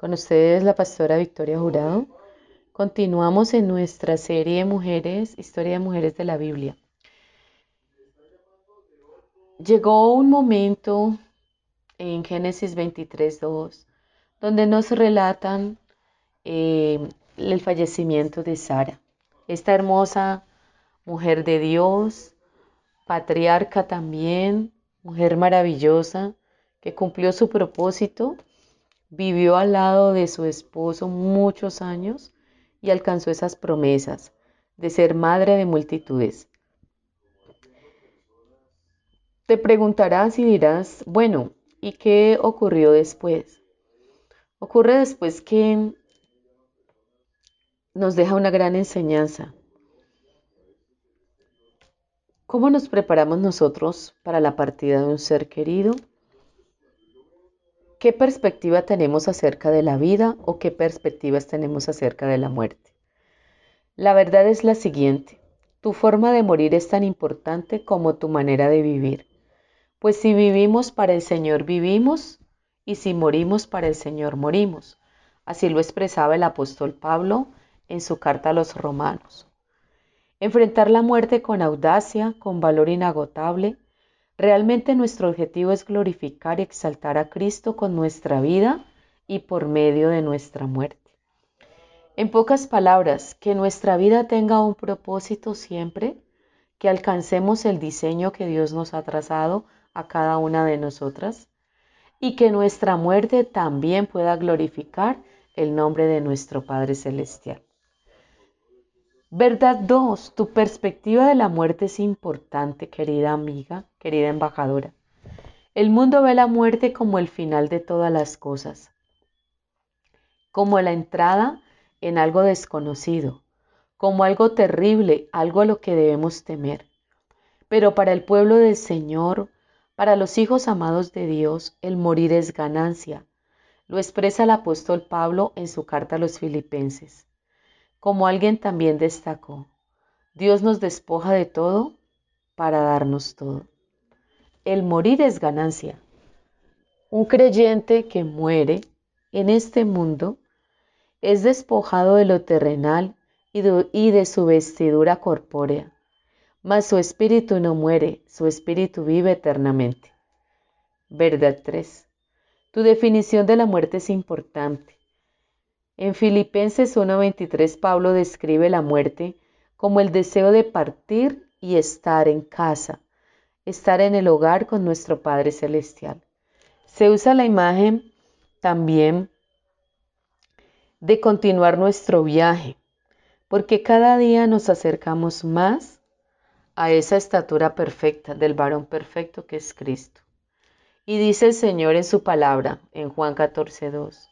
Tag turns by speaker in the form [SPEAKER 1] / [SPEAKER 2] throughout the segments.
[SPEAKER 1] con ustedes la pastora Victoria Jurado. Continuamos en nuestra serie de mujeres, historia de mujeres de la Biblia. Llegó un momento en Génesis 23.2 donde nos relatan eh, el fallecimiento de Sara, esta hermosa mujer de Dios, patriarca también, mujer maravillosa, que cumplió su propósito, vivió al lado de su esposo muchos años y alcanzó esas promesas de ser madre de multitudes. Te preguntarás y dirás, bueno, ¿y qué ocurrió después? Ocurre después que nos deja una gran enseñanza. ¿Cómo nos preparamos nosotros para la partida de un ser querido? ¿Qué perspectiva tenemos acerca de la vida o qué perspectivas tenemos acerca de la muerte? La verdad es la siguiente. Tu forma de morir es tan importante como tu manera de vivir. Pues si vivimos para el Señor vivimos y si morimos para el Señor morimos. Así lo expresaba el apóstol Pablo en su carta a los romanos. Enfrentar la muerte con audacia, con valor inagotable, Realmente nuestro objetivo es glorificar y exaltar a Cristo con nuestra vida y por medio de nuestra muerte. En pocas palabras, que nuestra vida tenga un propósito siempre, que alcancemos el diseño que Dios nos ha trazado a cada una de nosotras y que nuestra muerte también pueda glorificar el nombre de nuestro Padre Celestial. Verdad 2. Tu perspectiva de la muerte es importante, querida amiga, querida embajadora. El mundo ve la muerte como el final de todas las cosas, como la entrada en algo desconocido, como algo terrible, algo a lo que debemos temer. Pero para el pueblo del Señor, para los hijos amados de Dios, el morir es ganancia. Lo expresa el apóstol Pablo en su carta a los filipenses. Como alguien también destacó, Dios nos despoja de todo para darnos todo. El morir es ganancia. Un creyente que muere en este mundo es despojado de lo terrenal y de, su vestidura corpórea, mas su espíritu no muere, su espíritu vive eternamente. Verdad 3. Tu definición de la muerte es importante. En Filipenses 1:23 Pablo describe la muerte como el deseo de partir y estar en casa, estar en el hogar con nuestro Padre Celestial. Se usa la imagen también de continuar nuestro viaje, porque cada día nos acercamos más a esa estatura perfecta del varón perfecto que es Cristo. Y dice el Señor en su palabra, en Juan 14:2,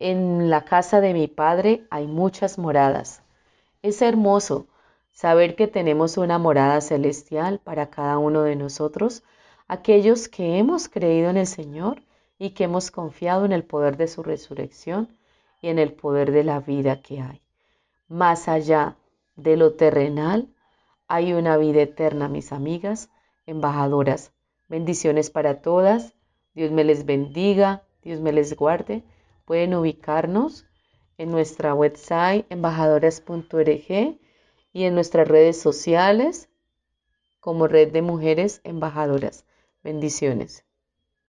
[SPEAKER 1] en la casa de mi Padre hay muchas moradas. Es hermoso saber que tenemos una morada celestial para cada uno de nosotros, aquellos que hemos creído en el Señor y que hemos confiado en el poder de su resurrección y en el poder de la vida que hay. Más allá de lo terrenal, hay una vida eterna, mis amigas, embajadoras. Bendiciones para todas. Dios me les bendiga, Dios me les guarde Pueden ubicarnos en nuestra website embajadoras.org y en nuestras redes sociales como Red de Mujeres Embajadoras. Bendiciones.